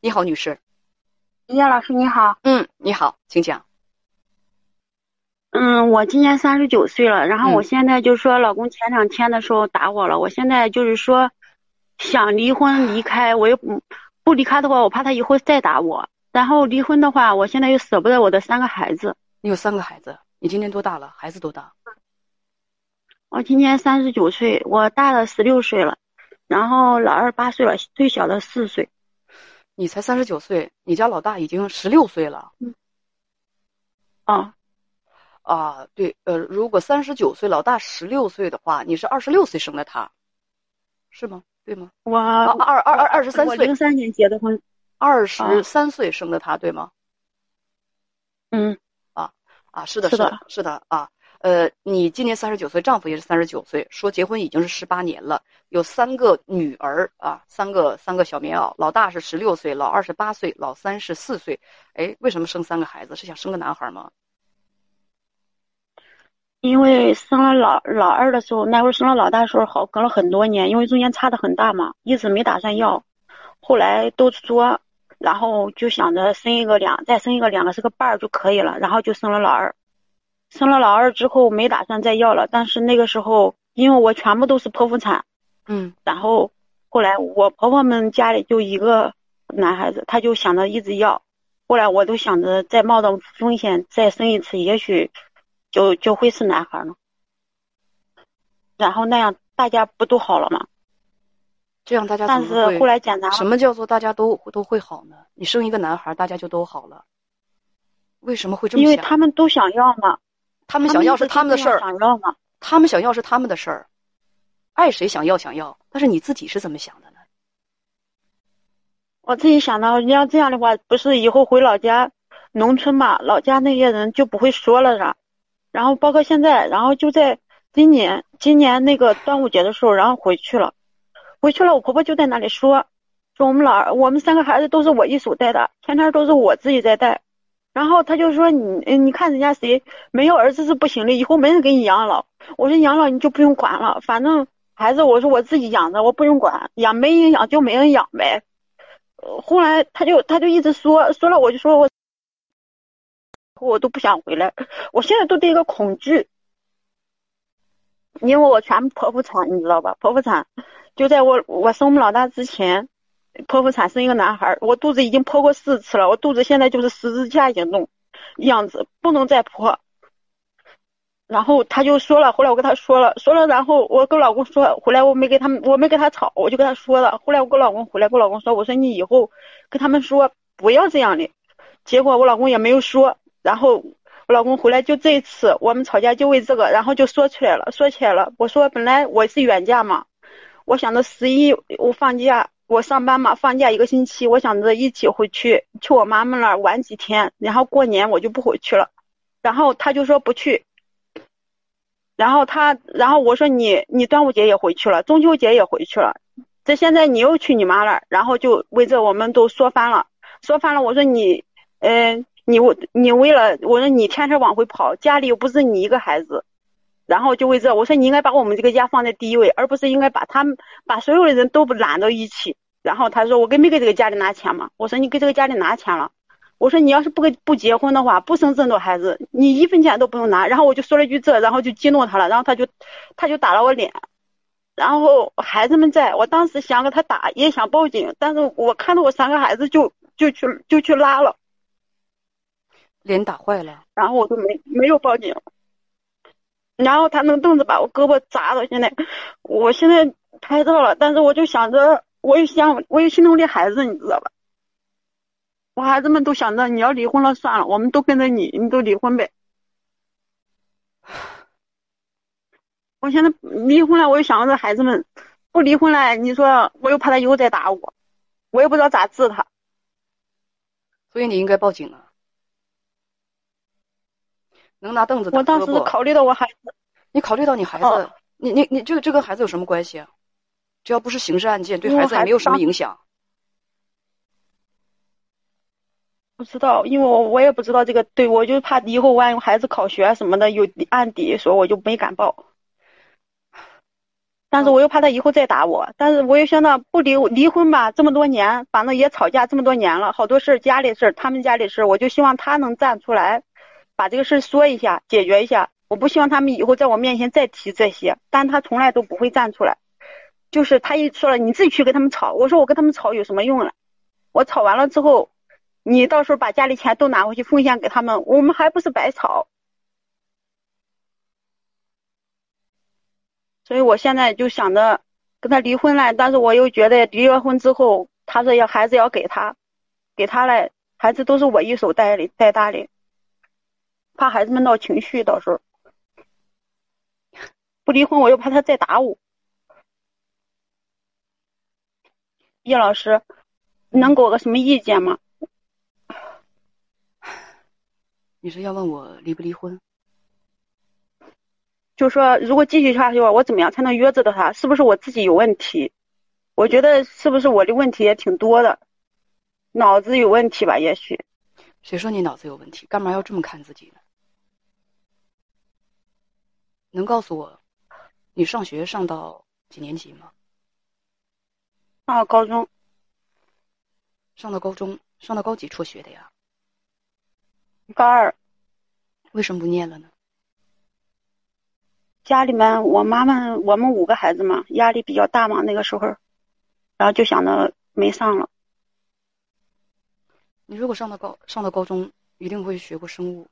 你好，女士。叶老师你好。嗯，你好，请讲。嗯，我今年三十九岁了，然后我现在就说，老公前两天的时候打我了，我现在就是说想离婚离开，我又不不离开的话，我怕他以后再打我。然后离婚的话，我现在又舍不得我的三个孩子。你有三个孩子？你今年多大了？孩子多大？我今年三十九岁，我大的十六岁了，然后老二八岁了，最小的四岁。你才三十九岁，你家老大已经十六岁了。嗯。啊。啊，对，呃，如果三十九岁，老大十六岁的话，你是二十六岁生的他，是吗？对吗？我二二二二十三岁，零三年结的婚，二十三岁生的他，对吗？嗯，啊啊，是的，是的，是的啊，呃，你今年三十九岁，丈夫也是三十九岁，说结婚已经是十八年了，有三个女儿啊，三个三个小棉袄，老大是十六岁，老二十八岁，老三十四岁，哎，为什么生三个孩子？是想生个男孩吗？因为生了老老二的时候，那会儿生了老大的时候好，隔了很多年，因为中间差的很大嘛，一直没打算要，后来都说，然后就想着生一个两，再生一个两个是个伴儿就可以了，然后就生了老二，生了老二之后没打算再要了，但是那个时候因为我全部都是剖腹产，嗯，然后后来我婆婆们家里就一个男孩子，他就想着一直要，后来我都想着再冒着风险再生一次，也许。就就会是男孩呢，然后那样大家不都好了吗？这样大家但是后来检查，什么叫做大家都都会好呢？你生一个男孩，大家就都好了？为什么会这么想？因为他们都想要嘛，他们想要是他们的事儿，想要嘛，他们想要是他们的事儿，爱谁想要想要，但是你自己是怎么想的呢？我自己想到，你要这样的话，不是以后回老家农村嘛，老家那些人就不会说了啥？然后包括现在，然后就在今年今年那个端午节的时候，然后回去了，回去了，我婆婆就在那里说，说我们老二，我们三个孩子都是我一手带的，天天都是我自己在带，然后他就说你，你看人家谁没有儿子是不行的，以后没人给你养老，我说养老你就不用管了，反正孩子我说我自己养的，我不用管，养没人养就没人养呗。后来他就他就一直说说了，我就说我。我都不想回来，我现在都对一个恐惧，因为我全剖腹产，你知道吧？剖腹产就在我我生我们老大之前，剖腹产生一个男孩，我肚子已经剖过四次了，我肚子现在就是十字架行动样子，不能再剖。然后他就说了，后来我跟他说了，说了，然后我跟老公说，回来我没跟他们，我没跟他吵，我就跟他说了。后来我跟老公回来，跟老公说，我说你以后跟他们说不要这样的。结果我老公也没有说。然后我老公回来就这一次，我们吵架就为这个，然后就说出来了，说起来了。我说本来我是远嫁嘛，我想着十一我放假，我上班嘛，放假一个星期，我想着一起回去去我妈妈那儿玩几天，然后过年我就不回去了。然后他就说不去，然后他，然后我说你你端午节也回去了，中秋节也回去了，这现在你又去你妈那儿，然后就为这我们都说翻了，说翻了。我说你，嗯。你我你为了我说你天天往回跑，家里又不是你一个孩子，然后就为这我说你应该把我们这个家放在第一位，而不是应该把他们把所有的人都不揽到一起。然后他说我给没给这个家里拿钱嘛？我说你给这个家里拿钱了。我说你要是不给不结婚的话，不生这么多孩子，你一分钱都不用拿。然后我就说了一句这，然后就激怒他了，然后他就他就打了我脸。然后孩子们在我当时想给他打，也想报警，但是我看到我三个孩子就 就去就去拉了。脸打坏了，然后我就没没有报警，然后他那个凳子把我胳膊砸了，现在我现在拍照了，但是我就想着，我也想，我又心疼这孩子，你知道吧？我孩子们都想着你要离婚了算了，我们都跟着你，你都离婚呗。我现在离婚了，我又想着孩子们不离婚了，你说我又怕他以后再打我，我也不知道咋治他，所以你应该报警啊。能拿凳子我当时考虑到我孩子，你考虑到你孩子，你你你这个这跟孩子有什么关系啊？只要不是刑事案件，对孩子也没有什么影响。不知道，因为我我也不知道这个，对我就怕以后万一孩子考学什么的有案底，所以我就没敢报。但是我又怕他以后再打我，但是我又想到不离离婚吧，这么多年，反正也吵架这么多年了，好多事儿家里事儿，他们家里事儿，我就希望他能站出来，把这个事儿说一下，解决一下。我不希望他们以后在我面前再提这些，但他从来都不会站出来。就是他一说了，你自己去跟他们吵，我说我跟他们吵有什么用了？我吵完了之后，你到时候把家里钱都拿回去奉献给他们，我们还不是白吵？所以我现在就想着跟他离婚了，但是我又觉得离了婚之后，他说要孩子要给他，给他了，孩子都是我一手带的带大的，怕孩子们闹情绪，到时候不离婚我又怕他再打我。叶老师，能给我个什么意见吗？你是要问我离不离婚？就说如果继续下去，我怎么样才能约着的他？是不是我自己有问题？我觉得是不是我的问题也挺多的，脑子有问题吧？也许。谁说你脑子有问题？干嘛要这么看自己呢？能告诉我，你上学上到几年级吗？上到高中。上到高中，上到高几辍学的呀？高二。为什么不念了呢？家里面，我妈妈我们五个孩子嘛，压力比较大嘛，那个时候，然后就想着没上了。你如果上到高上到高中，一定会学过生物。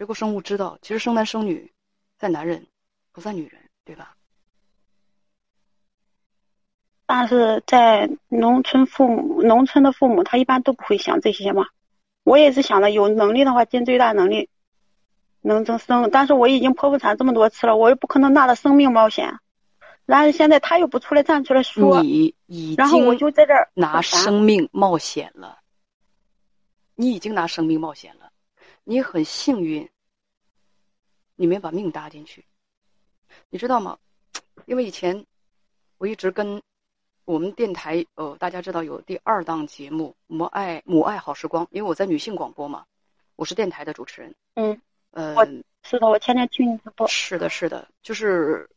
学过生物知道，其实生男生女，在男人，不在女人，对吧？但是在农村，父母农村的父母，他一般都不会想这些嘛。我也是想着有能力的话，尽最大能力能增生，但是我已经剖腹产这么多次了，我又不可能拿着生命冒险。然后现在他又不出来站出来说，你已经，然后我就在这儿拿生命冒险了。你已经拿生命冒险了，你很幸运，你没把命搭进去，你知道吗？因为以前我一直跟。我们电台呃，大家知道有第二档节目《母爱母爱好时光》，因为我在女性广播嘛，我是电台的主持人。嗯，呃，是的，我天天听你直播。是的，是的，就是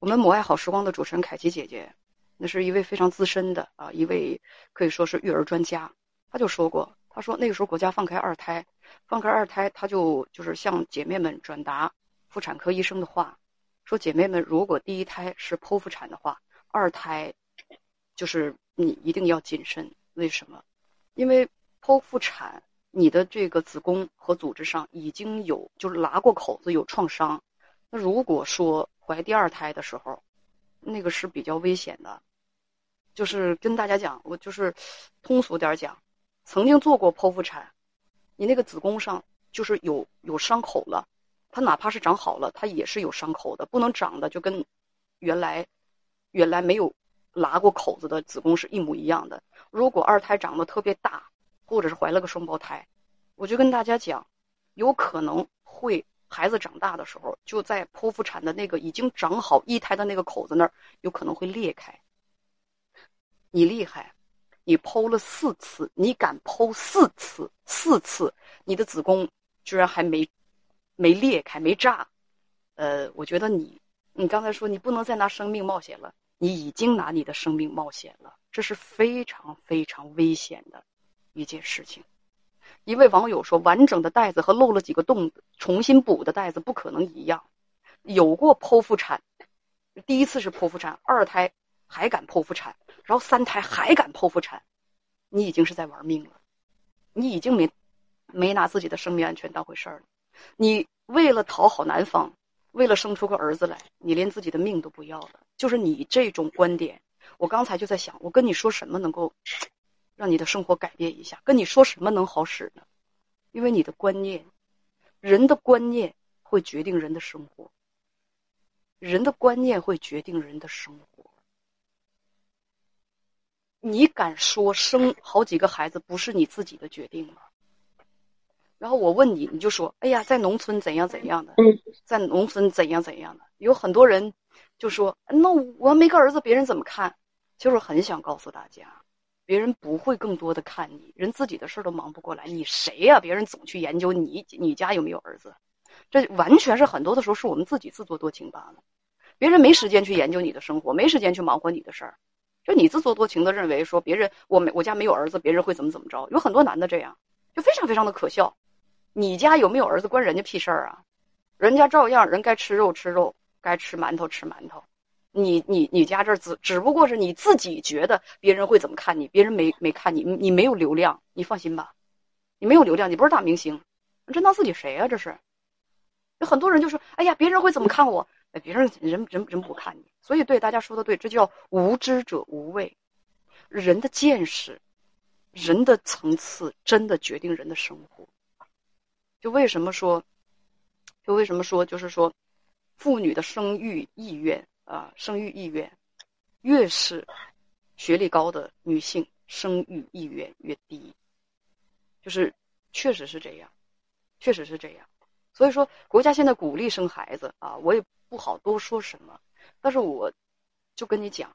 我们《母爱好时光》的主持人凯琪姐姐，那是一位非常资深的啊，一位可以说是育儿专家。她就说过，她说那个时候国家放开二胎，放开二胎，他就就是向姐妹们转达妇产科医生的话，说姐妹们，如果第一胎是剖腹产的话，二胎。就是你一定要谨慎，为什么？因为剖腹产，你的这个子宫和组织上已经有就是拉过口子，有创伤。那如果说怀第二胎的时候，那个是比较危险的。就是跟大家讲，我就是通俗点讲，曾经做过剖腹产，你那个子宫上就是有有伤口了，它哪怕是长好了，它也是有伤口的，不能长的就跟原来原来没有。拉过口子的子宫是一模一样的。如果二胎长得特别大，或者是怀了个双胞胎，我就跟大家讲，有可能会孩子长大的时候，就在剖腹产的那个已经长好一胎的那个口子那儿，有可能会裂开。你厉害，你剖了四次，你敢剖四次，四次你的子宫居然还没没裂开，没炸。呃，我觉得你，你刚才说你不能再拿生命冒险了。你已经拿你的生命冒险了，这是非常非常危险的一件事情。一位网友说：“完整的袋子和漏了几个洞重新补的袋子不可能一样。”有过剖腹产，第一次是剖腹产，二胎还敢剖腹产，然后三胎还敢剖腹产，你已经是在玩命了，你已经没没拿自己的生命安全当回事儿了。你为了讨好男方。为了生出个儿子来，你连自己的命都不要了。就是你这种观点，我刚才就在想，我跟你说什么能够让你的生活改变一下？跟你说什么能好使呢？因为你的观念，人的观念会决定人的生活，人的观念会决定人的生活。你敢说生好几个孩子不是你自己的决定吗？然后我问你，你就说：“哎呀，在农村怎样怎样的，在农村怎样怎样的。”有很多人就说：“那我没个儿子，别人怎么看？”就是很想告诉大家，别人不会更多的看你，人自己的事儿都忙不过来，你谁呀？别人总去研究你，你家有没有儿子？这完全是很多的时候是我们自己自作多情罢了。别人没时间去研究你的生活，没时间去忙活你的事儿，就你自作多情的认为说别人我没我家没有儿子，别人会怎么怎么着？有很多男的这样，就非常非常的可笑。你家有没有儿子关人家屁事儿啊？人家照样人该吃肉吃肉，该吃馒头吃馒头。你你你家这只只不过是你自己觉得别人会怎么看你，别人没没看你，你没有流量，你放心吧，你没有流量，你不是大明星，你真当自己谁啊？这是，有很多人就说，哎呀，别人会怎么看我？哎，别人人人人不看你，所以对大家说的对，这叫无知者无畏。人的见识，人的层次，真的决定人的生活。就为什么说，就为什么说，就是说，妇女的生育意愿。啊，生育意愿越是学历高的女性，生育意愿越低，就是确实是这样，确实是这样。所以说，国家现在鼓励生孩子啊，我也不好多说什么。但是我就跟你讲，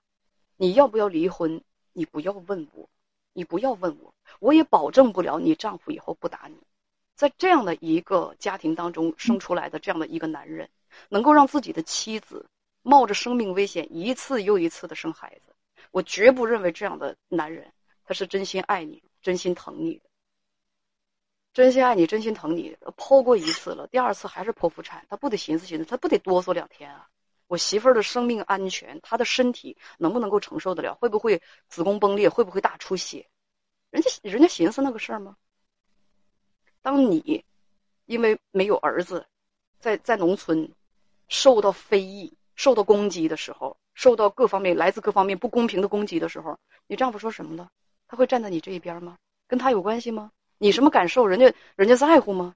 你要不要离婚？你不要问我，你不要问我，我也保证不了你丈夫以后不打你。在这样的一个家庭当中生出来的这样的一个男人，能够让自己的妻子。冒着生命危险一次又一次的生孩子，我绝不认为这样的男人他是真心爱你、真心疼你的。真心爱你、真心疼你，剖过一次了，第二次还是剖腹产，他不得寻思寻思，他不得哆嗦两天啊？我媳妇儿的生命安全，她的身体能不能够承受得了？会不会子宫崩裂？会不会大出血？人家人家寻思那个事儿吗？当你因为没有儿子，在在农村受到非议。受到攻击的时候，受到各方面来自各方面不公平的攻击的时候，你丈夫说什么呢？他会站在你这一边吗？跟他有关系吗？你什么感受？人家人家在乎吗？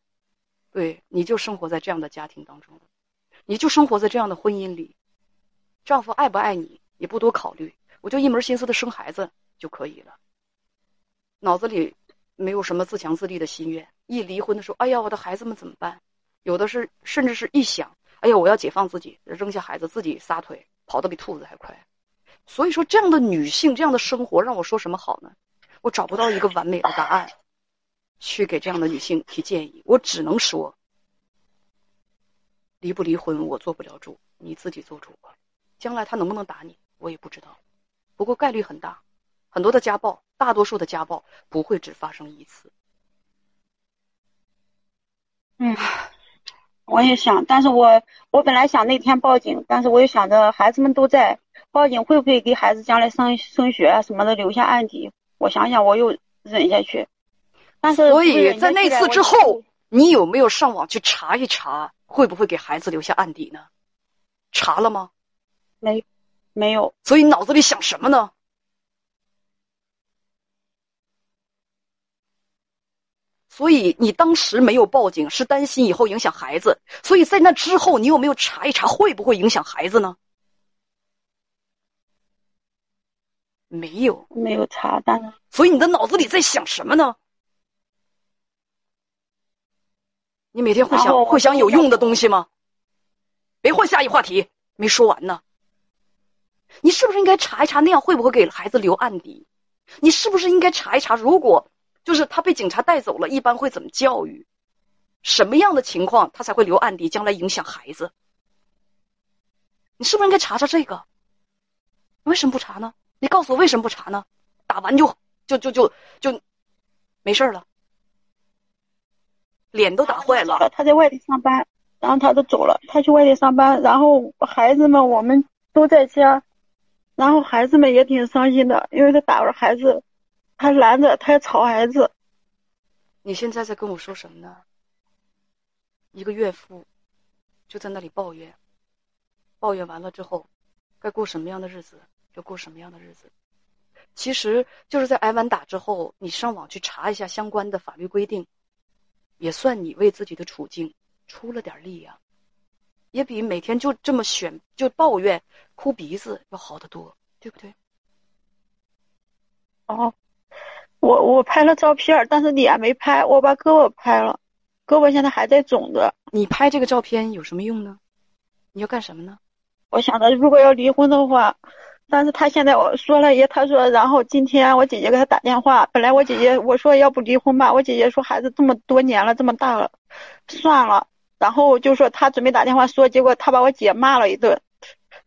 对，你就生活在这样的家庭当中，你就生活在这样的婚姻里，丈夫爱不爱你也不多考虑，我就一门心思的生孩子就可以了，脑子里没有什么自强自立的心愿。一离婚的时候，哎呀，我的孩子们怎么办？有的是，甚至是一想。哎呀，我要解放自己，扔下孩子，自己撒腿，跑得比兔子还快。所以说，这样的女性，这样的生活，让我说什么好呢？我找不到一个完美的答案，去给这样的女性提建议。我只能说，离不离婚我做不了主，你自己做主吧。将来他能不能打你，我也不知道。不过概率很大，很多的家暴，大多数的家暴不会只发生一次。嗯。我也想，但是我我本来想那天报警，但是我又想着孩子们都在，报警会不会给孩子将来升升学啊什么的留下案底？我想想，我又忍下去。但是所以在那次之后，你有没有上网去查一查，会不会给孩子留下案底呢？查了吗？没，没有。所以脑子里想什么呢？所以你当时没有报警，是担心以后影响孩子。所以在那之后，你有没有查一查会不会影响孩子呢？没有，没有查。但是，所以你的脑子里在想什么呢？你每天会想会想有用的东西吗？别换下一话题，没说完呢。你是不是应该查一查那样会不会给孩子留案底？你是不是应该查一查如果？就是他被警察带走了，一般会怎么教育？什么样的情况他才会留案底，将来影响孩子？你是不是应该查查这个？为什么不查呢？你告诉我为什么不查呢？打完就就就就就没事了，脸都打坏了。他在外地上班，然后他都走了，他去外地上班，然后孩子们我们都在家，然后孩子们也挺伤心的，因为他打了孩子。他拦着，他吵孩子。你现在在跟我说什么呢？一个岳父就在那里抱怨，抱怨完了之后，该过什么样的日子就过什么样的日子。其实就是在挨完打之后，你上网去查一下相关的法律规定，也算你为自己的处境出了点力呀，也比每天就这么选就抱怨哭鼻子要好得多，对不对？哦。我我拍了照片，但是脸没拍，我把胳膊拍了，胳膊现在还在肿着。你拍这个照片有什么用呢？你要干什么呢？我想着如果要离婚的话，但是他现在我说了也，他说，然后今天我姐姐给他打电话，本来我姐姐我说要不离婚吧，我姐姐说孩子这么多年了，这么大了，算了，然后就说他准备打电话说，结果他把我姐骂了一顿，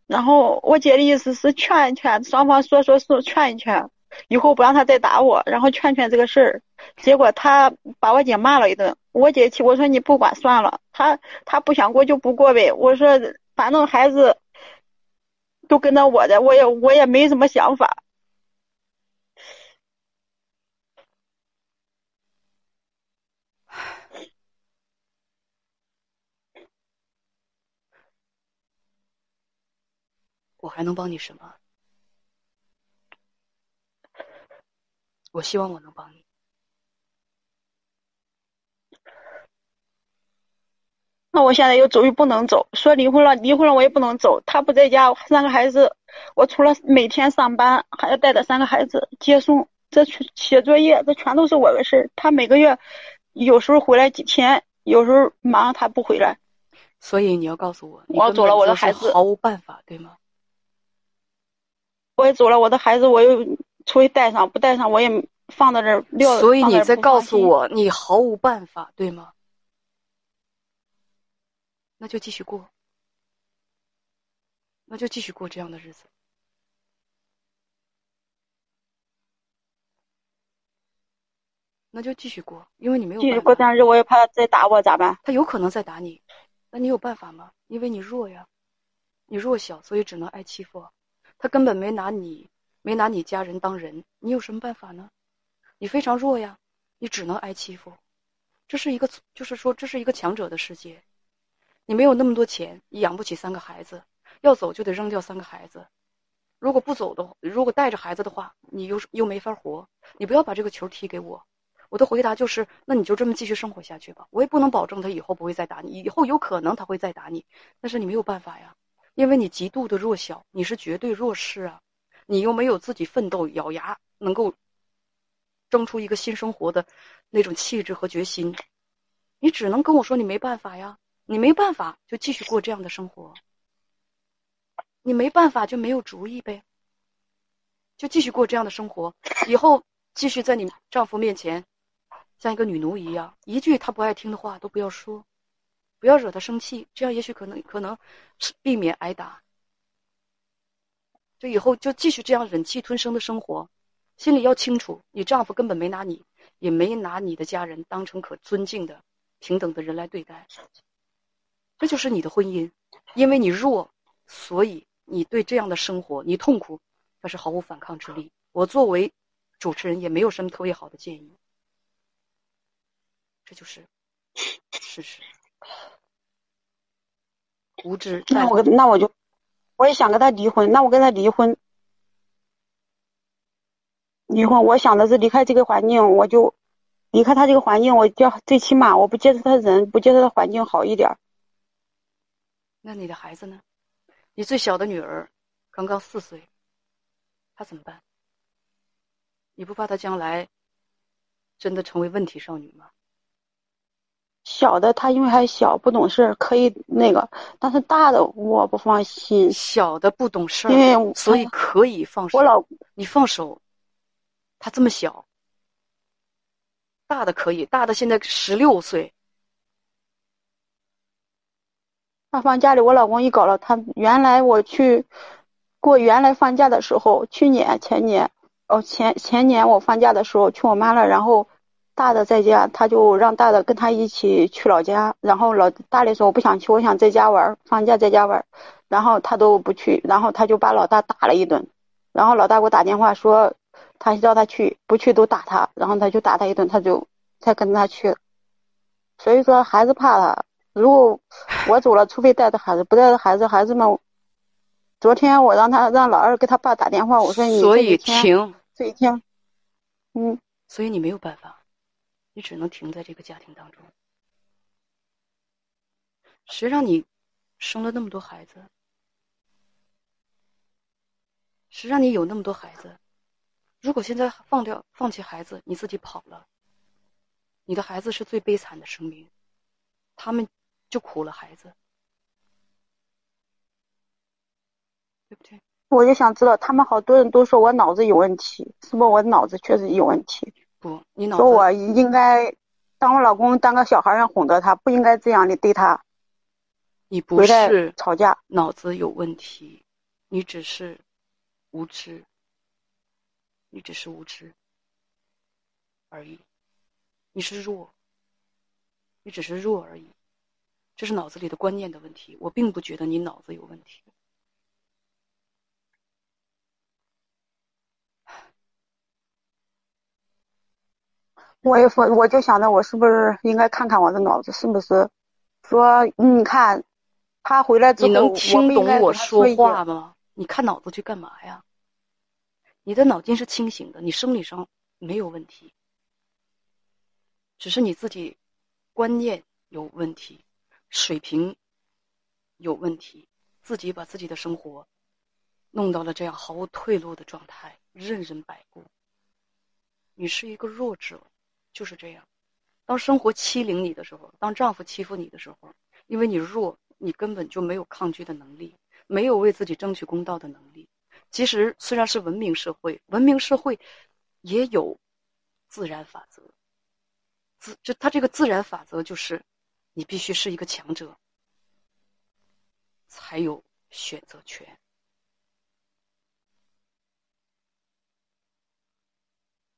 然后我姐的意思是劝一劝双方说说说劝一劝，以后不让他再打我，然后劝劝这个事儿。结果他把我姐骂了一顿，我姐气，我说你不管算了，他他不想过就不过呗。我说反正孩子都跟着我的，我也我也没什么想法。我还能帮你什么？我希望我能帮你。那我现在又走又不能走，说离婚了，离婚了我也不能走。他不在家，三个孩子，我除了每天上班，还要带着三个孩子接送，这去写作业，这全都是我的事儿。他每个月有时候回来几天，有时候忙他不回来。所以你要告诉我，我走了我的孩子，毫无办法，对吗？我也走了，我的孩子我又出去带上，不带上我也放在这儿撂。所以你在告诉我，你毫无办法，对吗？那就继续过，那就继续过这样的日子。那就继续过，因为你没有。继续过，但是我也怕他再打我，咋办？他有可能再打你，那你有办法吗？因为你弱呀，你弱小，所以只能挨欺负。他根本没拿你，没拿你家人当人，你有什么办法呢？你非常弱呀，你只能挨欺负。这是一个，就是说，这是一个强者的世界。你没有那么多钱，你养不起三个孩子，要走就得扔掉三个孩子。如果不走的，如果带着孩子的话，你又又没法活。你不要把这个球踢给我。我的回答就是，那你就这么继续生活下去吧。我也不能保证他以后不会再打你，以后有可能他会再打你，但是你没有办法呀。因为你极度的弱小，你是绝对弱势啊！你又没有自己奋斗、咬牙，能够争出一个新生活的那种气质和决心，你只能跟我说你没办法呀！你没办法就继续过这样的生活，你没办法就没有主意呗，就继续过这样的生活，以后继续在你丈夫面前像一个女奴一样，一句他不爱听的话都不要说。不要惹他生气，这样也许可能可能避免挨打。就以后就继续这样忍气吞声的生活，心里要清楚，你丈夫根本没拿你，也没拿你的家人当成可尊敬的、平等的人来对待。这就是你的婚姻，因为你弱，所以你对这样的生活你痛苦，但是毫无反抗之力。我作为主持人也没有什么特别好的建议，这就是事实。无知，那我那我就，我也想跟他离婚。那我跟他离婚，离婚。我想的是离开这个环境，我就离开他这个环境。我就最起码我不接触他人，不接触他环境好一点。那你的孩子呢？你最小的女儿刚刚四岁，她怎么办？你不怕她将来真的成为问题少女吗？小的她因为还小不懂事，可以那个，但是大的我不放心。小的不懂事，因为所以可以放手。我老你放手，她这么小，大的可以，大的现在十六岁。他放假里，我老公一搞了，他原来我去过原来放假的时候，去年前年哦前前年我放假的时候去我妈那，然后。大的在家，他就让大的跟他一起去老家。然后老大的说我不想去，我想在家玩，放假在家玩。然后他都不去，然后他就把老大打了一顿。然后老大给我打电话说，他叫他去，不去都打他。然后他就打他一顿，他就才跟他去。所以说孩子怕他，如果我走了，除非带着孩子，不带着孩子，孩子们。昨天我让他让老二给他爸打电话，我说你所以停这一天，嗯，所以你没有办法。你只能停在这个家庭当中。谁让你生了那么多孩子？谁让你有那么多孩子？如果现在放掉、放弃孩子，你自己跑了，你的孩子是最悲惨的生命，他们就苦了孩子，对不对？我就想知道，他们好多人都说我脑子有问题，是不？我脑子确实有问题。不，你脑说我应该当我老公当个小孩儿样哄着他，不应该这样的对他。你不是吵架，脑子有问题，你只是无知，你只是无知而已，你是弱，你只是弱而已，这是脑子里的观念的问题。我并不觉得你脑子有问题。我也说，我就想着我是不是应该看看我的脑子是不是？说你看，他回来之后，你能听懂我说话吗？你看脑子去干嘛呀？你的脑筋是清醒的，你生理上没有问题，只是你自己观念有问题，水平有问题，自己把自己的生活弄到了这样毫无退路的状态，任人摆布。你是一个弱者。就是这样，当生活欺凌你的时候，当丈夫欺负你的时候，因为你弱，你根本就没有抗拒的能力，没有为自己争取公道的能力。其实虽然是文明社会，文明社会也有自然法则。自就他这个自然法则就是，你必须是一个强者，才有选择权。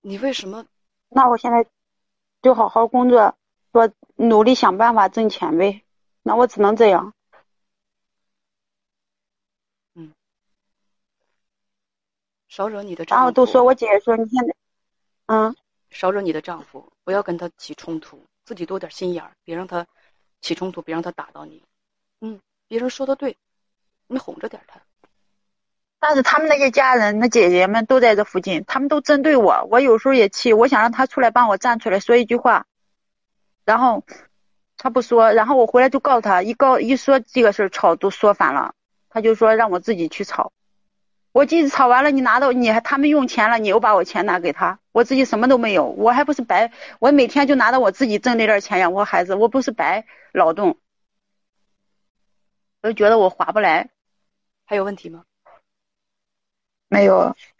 你为什么？那我现在。就好好工作，多努力想办法挣钱呗。那我只能这样。嗯，少惹你的丈夫。然后都说我姐姐说你现在，嗯，少惹你的丈夫，不要跟他起冲突，自己多点心眼儿，别让他起冲突，别让他打到你。嗯，别人说的对，你哄着点他。但是他们那些家人、那姐姐们都在这附近，他们都针对我，我有时候也气，我想让他出来帮我站出来说一句话，然后他不说，然后我回来就告他，一告一说这个事儿吵都说反了，他就说让我自己去吵，我即使吵完了，你拿到你还他们用钱了，你又把我钱拿给他，我自己什么都没有，我还不是白，我每天就拿着我自己挣那点钱养活孩子，我不是白劳动，我就觉得我划不来，还有问题吗？没有。